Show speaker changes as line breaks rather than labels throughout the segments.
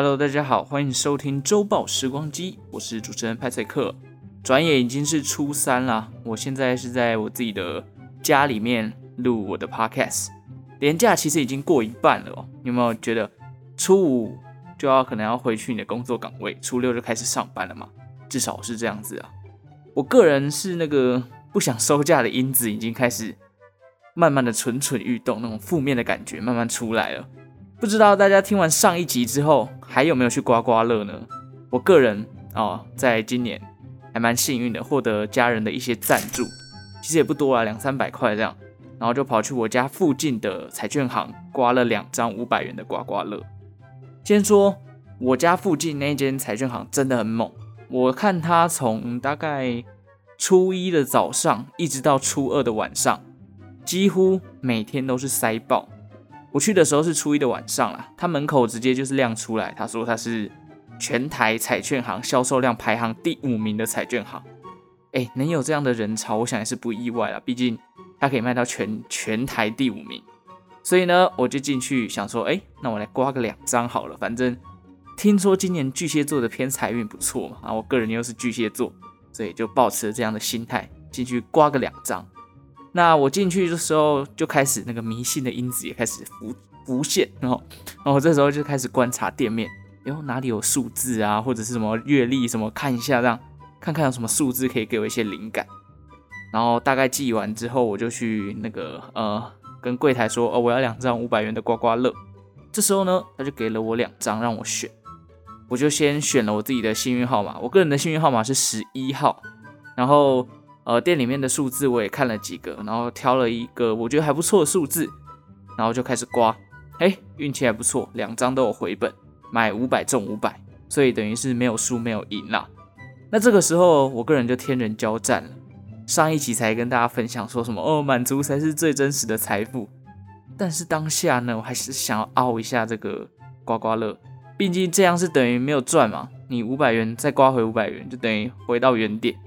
Hello，大家好，欢迎收听周报时光机，我是主持人派翠克。转眼已经是初三了，我现在是在我自己的家里面录我的 Podcast。连假其实已经过一半了哦，你有没有觉得初五就要可能要回去你的工作岗位，初六就开始上班了嘛？至少是这样子啊。我个人是那个不想收假的因子已经开始慢慢的蠢蠢欲动，那种负面的感觉慢慢出来了。不知道大家听完上一集之后还有没有去刮刮乐呢？我个人哦，在今年还蛮幸运的，获得家人的一些赞助，其实也不多啊，两三百块这样，然后就跑去我家附近的彩券行刮了两张五百元的刮刮乐。先说我家附近那间彩券行真的很猛，我看他从大概初一的早上一直到初二的晚上，几乎每天都是塞爆。我去的时候是初一的晚上啦，他门口直接就是亮出来，他说他是全台彩券行销售量排行第五名的彩券行，哎，能有这样的人潮，我想也是不意外啦，毕竟他可以卖到全全台第五名，所以呢，我就进去想说，哎，那我来刮个两张好了，反正听说今年巨蟹座的偏财运不错嘛，啊，我个人又是巨蟹座，所以就抱持了这样的心态进去刮个两张。那我进去的时候就开始那个迷信的因子也开始浮浮现，然后，然后这时候就开始观察店面，然后哪里有数字啊，或者是什么月历什么，看一下这样，看看有什么数字可以给我一些灵感。然后大概记完之后，我就去那个呃跟柜台说，哦我要两张五百元的刮刮乐。这时候呢，他就给了我两张让我选，我就先选了我自己的幸运号码，我个人的幸运号码是十一号，然后。呃，店里面的数字我也看了几个，然后挑了一个我觉得还不错的数字，然后就开始刮，哎，运气还不错，两张都有回本，买五百中五百，所以等于是没有输没有赢啦。那这个时候我个人就天人交战了。上一集才跟大家分享说什么哦，满足才是最真实的财富，但是当下呢，我还是想要凹一下这个刮刮乐，毕竟这样是等于没有赚嘛，你五百元再刮回五百元，就等于回到原点。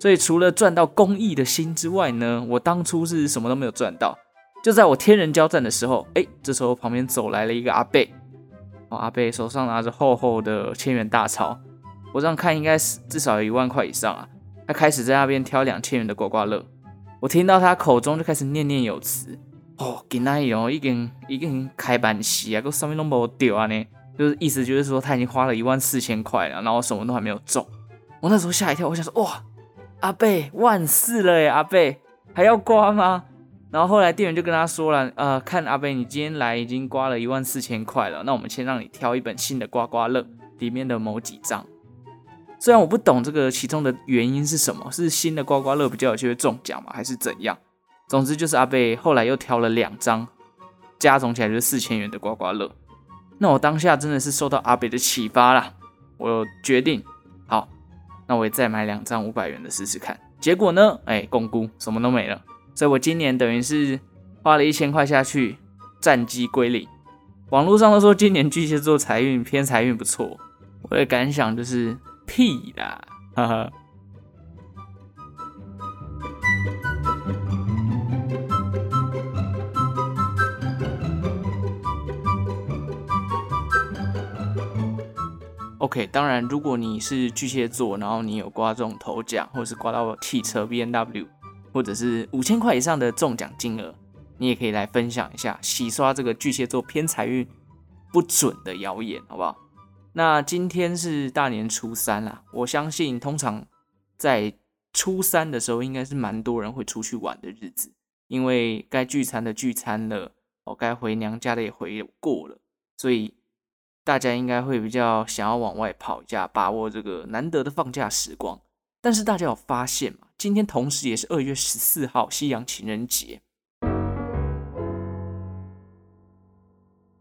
所以除了赚到公益的心之外呢，我当初是什么都没有赚到。就在我天人交战的时候，哎，这时候旁边走来了一个阿伯，哦，阿伯手上拿着厚厚的千元大钞，我这样看应该是至少有一万块以上啊。他开始在那边挑两千元的刮刮乐，我听到他口中就开始念念有词，哦，今天哦已经已经开板席啊，个上面都没有掉啊呢，就是意思就是说他已经花了一万四千块了，然后什么都还没有中。我那时候吓一跳，我想说哇。阿贝万事了耶！阿贝还要刮吗？然后后来店员就跟他说了，呃，看阿贝你今天来已经刮了一万四千块了，那我们先让你挑一本新的刮刮乐里面的某几张。虽然我不懂这个其中的原因是什么，是新的刮刮乐比较有机会中奖吗？还是怎样？总之就是阿贝后来又挑了两张，加总起来就是四千元的刮刮乐。那我当下真的是受到阿贝的启发啦，我决定。那我也再买两张五百元的试试看，结果呢？哎，公估什么都没了，所以我今年等于是花了一千块下去，战绩归零。网络上都说今年巨蟹座财运偏财运不错，我的感想就是屁啦，哈哈。OK，当然，如果你是巨蟹座，然后你有刮中头奖，或者是刮到汽车 BMW，或者是五千块以上的中奖金额，你也可以来分享一下，洗刷这个巨蟹座偏财运不准的谣言，好不好？那今天是大年初三啦，我相信通常在初三的时候，应该是蛮多人会出去玩的日子，因为该聚餐的聚餐了，哦，该回娘家的也回过了，所以。大家应该会比较想要往外跑一下，把握这个难得的放假时光。但是大家有发现吗？今天同时也是二月十四号，西洋情人节。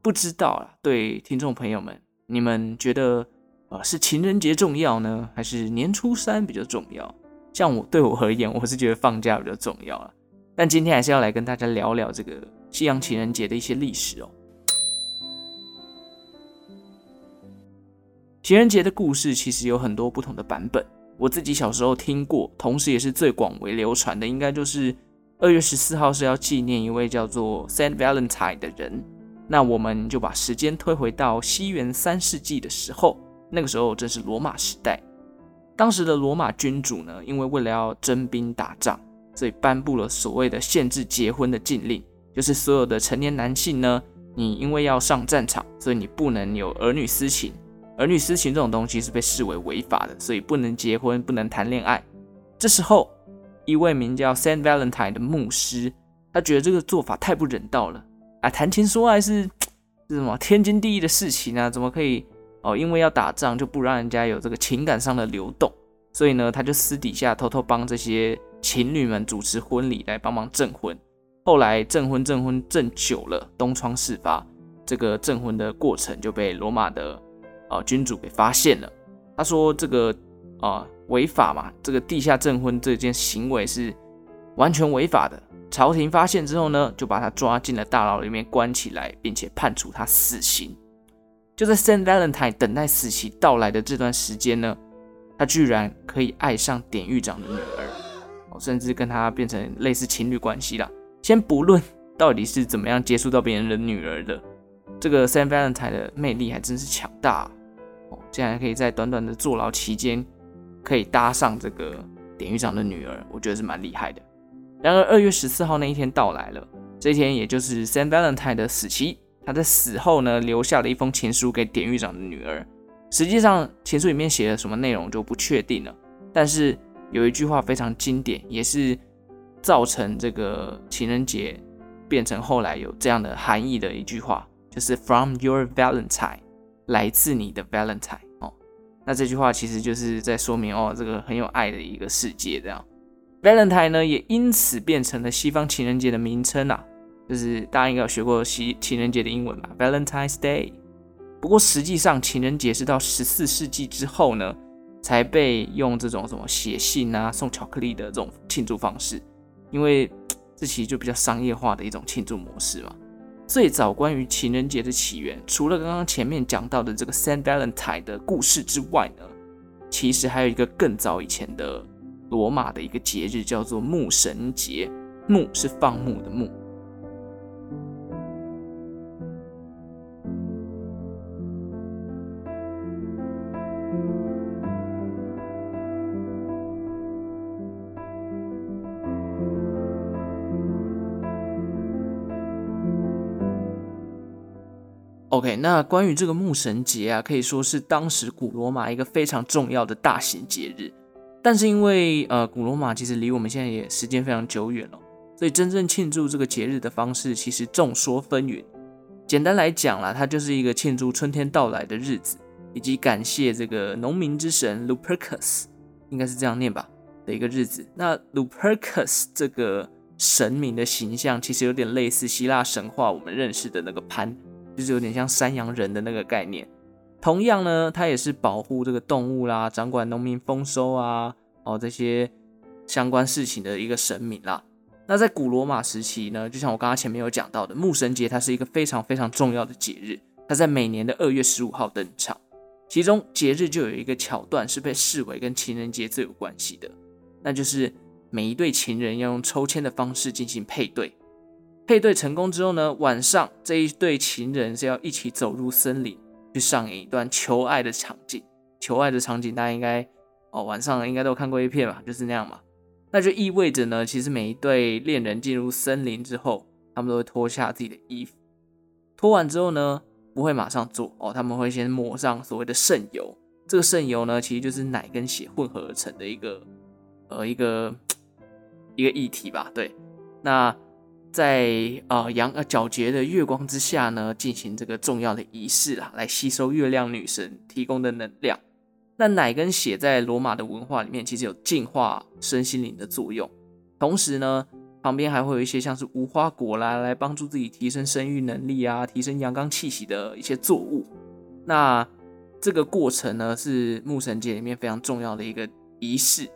不知道啊，对听众朋友们，你们觉得呃是情人节重要呢，还是年初三比较重要？像我对我而言，我是觉得放假比较重要了。但今天还是要来跟大家聊聊这个西洋情人节的一些历史哦。情人节的故事其实有很多不同的版本，我自己小时候听过，同时也是最广为流传的，应该就是二月十四号是要纪念一位叫做 Saint Valentine 的人。那我们就把时间推回到西元三世纪的时候，那个时候正是罗马时代。当时的罗马君主呢，因为为了要征兵打仗，所以颁布了所谓的限制结婚的禁令，就是所有的成年男性呢，你因为要上战场，所以你不能有儿女私情。儿女私情这种东西是被视为违法的，所以不能结婚，不能谈恋爱。这时候，一位名叫 Saint Valentine 的牧师，他觉得这个做法太不人道了。啊，谈情说爱是是什么天经地义的事情啊？怎么可以哦？因为要打仗就不让人家有这个情感上的流动？所以呢，他就私底下偷偷帮这些情侣们主持婚礼，来帮忙证婚。后来证婚证婚证久了，东窗事发，这个证婚的过程就被罗马的呃君主给发现了。他说这个啊违法嘛，这个地下证婚这件行为是完全违法的。朝廷发现之后呢，就把他抓进了大牢里面关起来，并且判处他死刑。就在 Saint Valentine 等待死期到来的这段时间呢，他居然可以爱上典狱长的女儿，甚至跟他变成类似情侣关系了。先不论到底是怎么样接触到别人的女儿的，这个 Saint Valentine 的魅力还真是强大啊哦！竟然可以在短短的坐牢期间，可以搭上这个典狱长的女儿，我觉得是蛮厉害的。然而，二月十四号那一天到来了。这一天，也就是 Saint Valentine 的死期。他在死后呢，留下了一封情书给典狱长的女儿。实际上，情书里面写了什么内容就不确定了。但是有一句话非常经典，也是造成这个情人节变成后来有这样的含义的一句话，就是 “From your Valentine”，来自你的 Valentine。哦，那这句话其实就是在说明哦，这个很有爱的一个世界这样。Valentine 呢，也因此变成了西方情人节的名称啊，就是大家应该有学过西情人节的英文吧，Valentine's Day。不过实际上，情人节是到十四世纪之后呢，才被用这种什么写信啊、送巧克力的这种庆祝方式，因为这其实就比较商业化的一种庆祝模式嘛。最早关于情人节的起源，除了刚刚前面讲到的这个 Saint Valentine 的故事之外呢，其实还有一个更早以前的。罗马的一个节日叫做牧神节，牧是放牧的牧。OK，那关于这个牧神节啊，可以说是当时古罗马一个非常重要的大型节日。但是因为呃，古罗马其实离我们现在也时间非常久远了，所以真正庆祝这个节日的方式其实众说纷纭。简单来讲啦，它就是一个庆祝春天到来的日子，以及感谢这个农民之神 Lupercus，应该是这样念吧的一个日子。那 Lupercus 这个神明的形象其实有点类似希腊神话我们认识的那个潘，就是有点像山羊人的那个概念。同样呢，他也是保护这个动物啦，掌管农民丰收啊，哦这些相关事情的一个神明啦。那在古罗马时期呢，就像我刚刚前面有讲到的，牧神节它是一个非常非常重要的节日，它在每年的二月十五号登场。其中节日就有一个桥段是被视为跟情人节最有关系的，那就是每一对情人要用抽签的方式进行配对，配对成功之后呢，晚上这一对情人是要一起走入森林。去上演一段求爱的场景，求爱的场景大家应该哦晚上应该都看过一片吧，就是那样嘛。那就意味着呢，其实每一对恋人进入森林之后，他们都会脱下自己的衣服，脱完之后呢，不会马上做哦，他们会先抹上所谓的圣油。这个圣油呢，其实就是奶跟血混合而成的一个呃一个一个液体吧，对，那。在呃阳呃皎洁的月光之下呢，进行这个重要的仪式啊，来吸收月亮女神提供的能量。那奶跟血在罗马的文化里面，其实有净化身心灵的作用。同时呢，旁边还会有一些像是无花果啦，来帮助自己提升生育能力啊，提升阳刚气息的一些作物。那这个过程呢，是牧神节里面非常重要的一个仪式。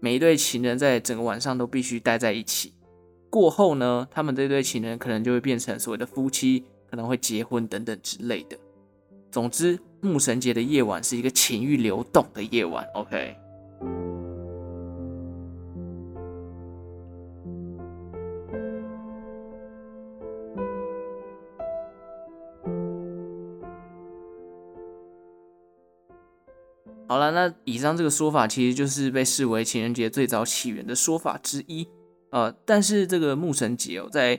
每一对情人在整个晚上都必须待在一起。过后呢他们这对情人可能就会变成所谓的夫妻可能会结婚等等之类的。总之牧神节的夜晚是一个情欲流动的夜晚 ok 好了那以上这个说法其实就是被视为情人节最早起源的说法之一。呃，但是这个牧神节哦，在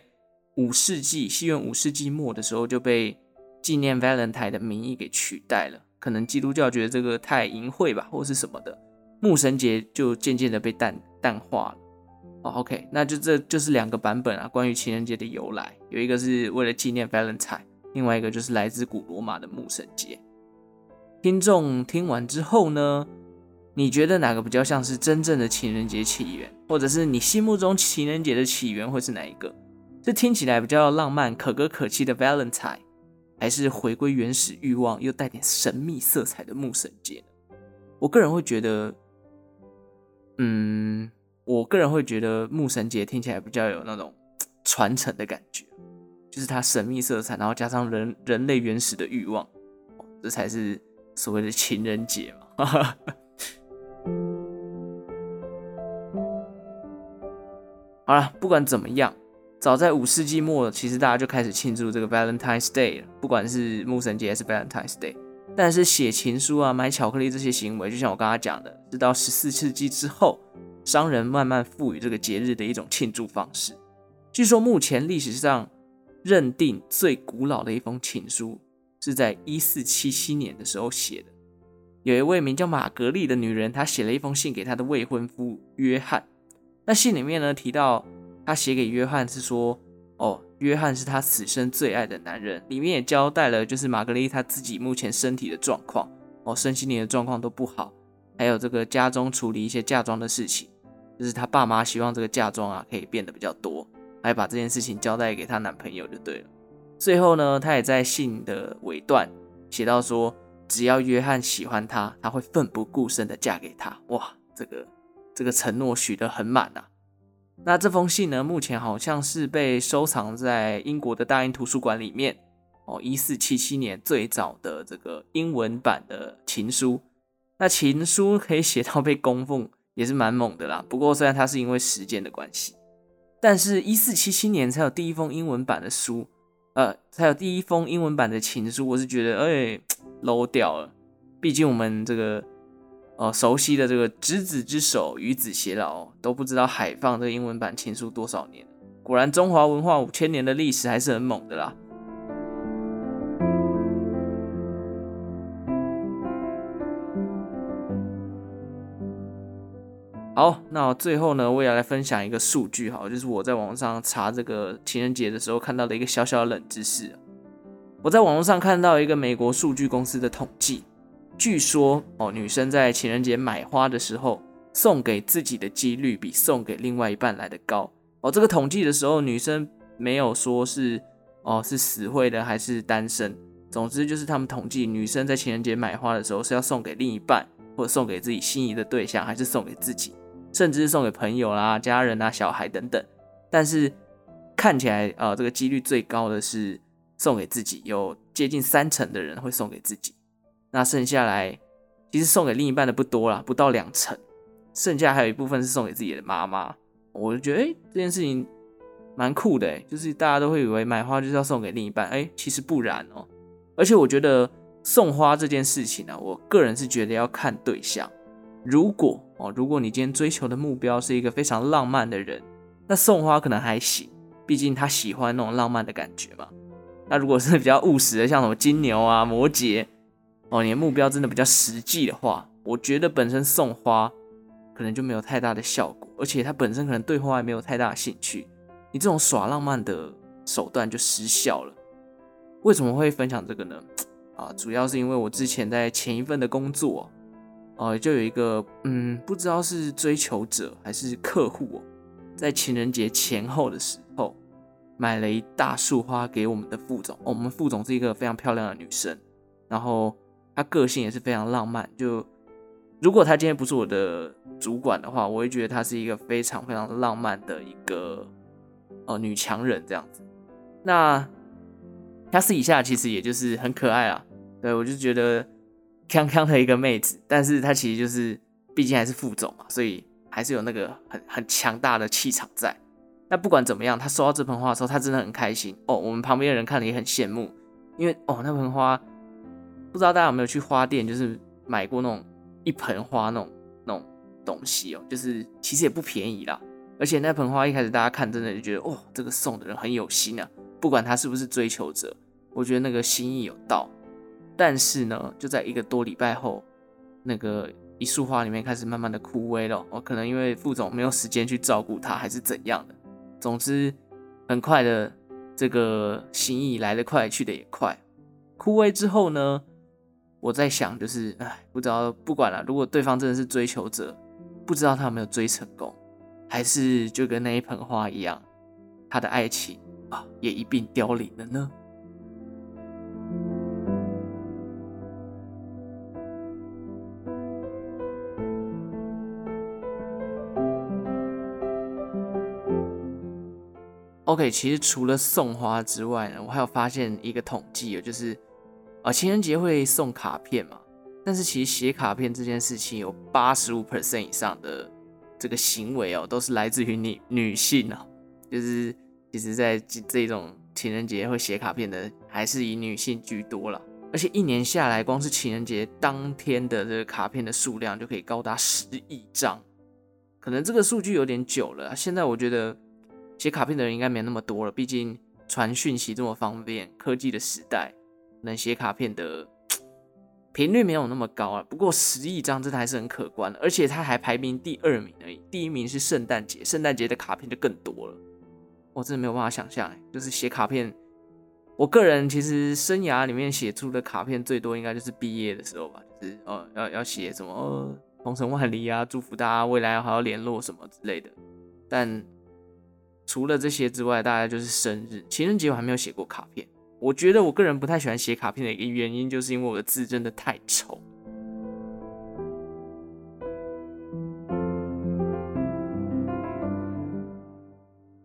五世纪，西元五世纪末的时候就被纪念 Valentine 的名义给取代了。可能基督教觉得这个太淫秽吧，或是什么的，牧神节就渐渐的被淡淡化了。哦，OK，那就这就是两个版本啊，关于情人节的由来，有一个是为了纪念 Valentine，另外一个就是来自古罗马的牧神节。听众听完之后呢，你觉得哪个比较像是真正的情人节起源，或者是你心目中情人节的起源会是哪一个？是听起来比较浪漫、可歌可泣的 Valentine，还是回归原始欲望又带点神秘色彩的牧神节呢？我个人会觉得，嗯，我个人会觉得牧神节听起来比较有那种传承的感觉，就是它神秘色彩，然后加上人人类原始的欲望，这才是所谓的情人节嘛。好了，不管怎么样。早在五世纪末，其实大家就开始庆祝这个 Valentine's Day 了，不管是牧神节还是 Valentine's Day。但是写情书啊、买巧克力这些行为，就像我刚刚讲的，直到十四世纪之后，商人慢慢赋予这个节日的一种庆祝方式。据说目前历史上认定最古老的一封情书，是在一四七七年的时候写的。有一位名叫玛格丽的女人，她写了一封信给她的未婚夫约翰。那信里面呢，提到。他写给约翰是说，哦，约翰是他此生最爱的男人。里面也交代了，就是玛格丽他自己目前身体的状况，哦，身心灵的状况都不好，还有这个家中处理一些嫁妆的事情，就是他爸妈希望这个嫁妆啊可以变得比较多，还把这件事情交代给他男朋友就对了。最后呢，他也在信的尾段写到说，只要约翰喜欢他，他会奋不顾身的嫁给他。哇，这个这个承诺许得很满啊。那这封信呢，目前好像是被收藏在英国的大英图书馆里面哦。一四七七年最早的这个英文版的情书，那情书可以写到被供奉，也是蛮猛的啦。不过虽然它是因为时间的关系，但是一四七七年才有第一封英文版的书，呃，才有第一封英文版的情书，我是觉得哎，low 掉了。毕竟我们这个。哦，熟悉的这个执子之手，与子偕老，都不知道海放这个英文版情书多少年。果然，中华文化五千年的历史还是很猛的啦。好，那最后呢，我也来分享一个数据，哈，就是我在网上查这个情人节的时候看到的一个小小冷知识。我在网络上看到一个美国数据公司的统计。据说哦，女生在情人节买花的时候，送给自己的几率比送给另外一半来的高哦。这个统计的时候，女生没有说是哦是死会的还是单身，总之就是他们统计女生在情人节买花的时候是要送给另一半，或者送给自己心仪的对象，还是送给自己，甚至是送给朋友啦、家人啊、小孩等等。但是看起来啊、这个几率最高的是送给自己，有接近三成的人会送给自己。那剩下来，其实送给另一半的不多啦，不到两成，剩下还有一部分是送给自己的妈妈。我就觉得，哎、欸，这件事情蛮酷的，哎，就是大家都会以为买花就是要送给另一半，哎、其实不然哦。而且我觉得送花这件事情呢、我个人是觉得要看对象。如果哦，如果你今天追求的目标是一个非常浪漫的人，那送花可能还行，毕竟他喜欢那种浪漫的感觉嘛。那如果是比较务实的，像什么金牛啊、摩羯。哦，你的目标真的比较实际的话，我觉得本身送花可能就没有太大的效果，而且他本身可能对花也没有太大的兴趣，你这种耍浪漫的手段就失效了。为什么会分享这个呢？啊，主要是因为我之前在前一份的工作，哦，就有一个嗯，不知道是追求者还是客户，在情人节前后的时候买了一大束花给我们的副总。哦，我们副总是一个非常漂亮的女生，然后。他个性也是非常浪漫，就如果他今天不是我的主管的话，我会觉得他是一个非常非常浪漫的一个呃女强人这样子。那他私底下其实也就是很可爱啊，对，我就觉得康康的一个妹子，但是她其实就是毕竟还是副总嘛，所以还是有那个很很强大的气场在。那不管怎么样，他收到这盆花的时候，他真的很开心哦。我们旁边的人看了也很羡慕，因为哦那盆花。不知道大家有没有去花店，就是买过那种一盆花那种那种东西哦，就是其实也不便宜啦。而且那盆花一开始大家看真的就觉得哦，这个送的人很有心啊，不管他是不是追求者，我觉得那个心意有到。但是呢，就在一个多礼拜后，那个一束花里面开始慢慢的枯萎了。哦，可能因为副总没有时间去照顾它，还是怎样的。总之，很快的这个心意来得快，去得也快。枯萎之后呢，我在想，就是哎，不知道不管了。如果对方真的是追求者，不知道他有没有追成功，还是就跟那一盆花一样，他的爱情啊也一并凋零了呢？OK，其实除了送花之外呢，我还有发现一个统计，就是。啊，情人节会送卡片嘛？但是其实写卡片这件事情有八十五 percent 以上的这个行为哦，都是来自于女女性哦。就是其实，在这种情人节会写卡片的，还是以女性居多了。而且一年下来，光是情人节当天的这个卡片的数量就可以高达十亿张。可能这个数据有点久了，现在我觉得写卡片的人应该没那么多了。毕竟传讯息这么方便，科技的时代。能写卡片的频率没有那么高啊，不过十亿张真的还是很可观的，而且他还排名第二名而已，第一名是圣诞节，圣诞节的卡片就更多了，我真的没有办法想象，就是写卡片，我个人其实生涯里面写出的卡片最多应该就是毕业的时候吧，就是哦要要写什么哦鹏程万里啊，祝福大家未来还要联络什么之类的，但除了这些之外，大概就是生日、情人节我还没有写过卡片。我觉得我个人不太喜欢写卡片的一个原因，就是因为我的字真的太丑。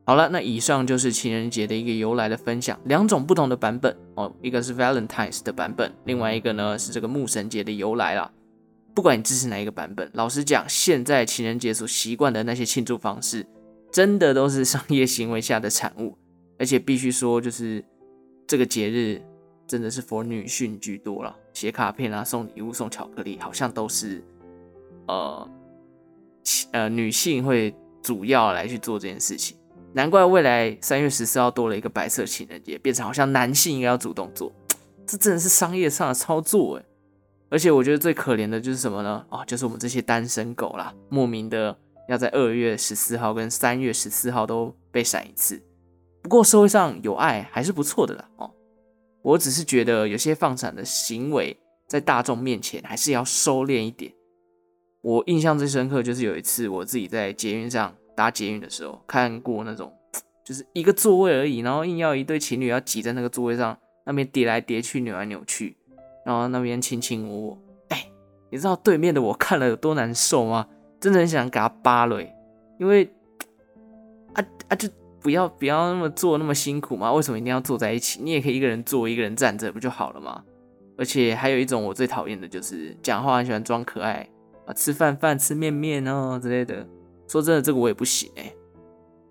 好了，那以上就是情人节的一个由来的分享，两种不同的版本哦，一个是 Valentine's 的版本，另外一个呢是这个牧神节的由来啦。不管你支持哪一个版本，老实讲，现在情人节所习惯的那些庆祝方式，真的都是商业行为下的产物，而且必须说就是。这个节日真的是 for 女性居多了，写卡片啊、送礼物、送巧克力，好像都是呃呃女性会主要来去做这件事情。难怪未来三月十四号多了一个白色情人节，变成好像男性应该要主动做，这真的是商业上的操作诶。而且我觉得最可怜的就是什么呢？哦，就是我们这些单身狗啦，莫名的要在二月十四号跟三月十四号都被闪一次。不过社会上有爱还是不错的啦哦，我只是觉得有些放闪的行为在大众面前还是要收敛一点。我印象最深刻就是有一次我自己在捷运上搭捷运的时候，看过那种就是一个座位而已，然后硬要一对情侣要挤在那个座位上，那边叠来叠去、扭来扭去，然后那边卿卿我我。哎，你知道对面的我看了有多难受吗？真的很想给他扒了，因为 啊啊就。不要不要那么坐那么辛苦吗？为什么一定要坐在一起？你也可以一个人坐，一个人站着，不就好了吗？而且还有一种我最讨厌的就是讲话很喜欢装可爱啊，吃饭饭吃面面哦之类的。说真的，这个我也不行哎。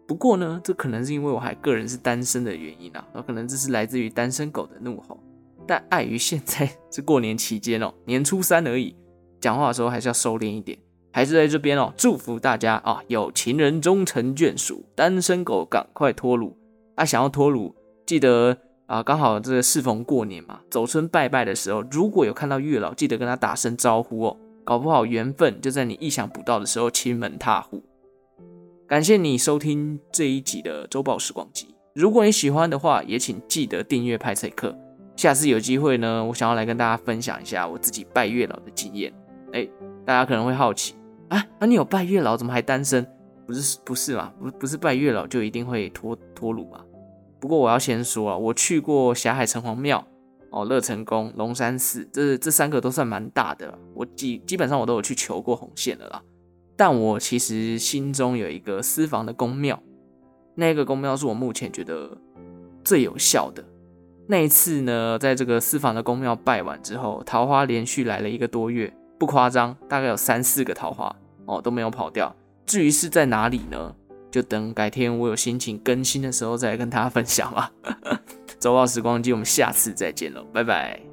不过呢，这可能是因为我还个人是单身的原因啊，有可能这是来自于单身狗的怒吼。但碍于现在是过年期间哦，年初三而已，讲话的时候还是要收敛一点。还是在这边哦，祝福大家啊！有情人终成眷属，单身狗赶快脱乳啊！想要脱乳，记得啊，刚好这个适逢过年嘛，走春拜拜的时候，如果有看到月老，记得跟他打声招呼哦，搞不好缘分就在你意想不到的时候亲门踏户。感谢你收听这一集的周报时光机，如果你喜欢的话，也请记得订阅派翠克。下次有机会呢，我想要来跟大家分享一下我自己拜月老的经验。哎，大家可能会好奇。啊，那你有拜月老，怎么还单身？不是不是嘛？不不是拜月老就一定会脱脱鲁嘛？不过我要先说啊，我去过霞海城隍庙、哦乐成宫、龙山寺，这这三个都算蛮大的。我基基本上我都有去求过红线的啦。但我其实心中有一个私房的宫庙，那个宫庙是我目前觉得最有效的。那一次呢，在这个私房的宫庙拜完之后，桃花连续来了一个多月。不夸张，大概有三四个桃花哦，都没有跑掉。至于是在哪里呢？就等改天我有心情更新的时候再跟大家分享吧。周报时光机，我们下次再见喽，拜拜。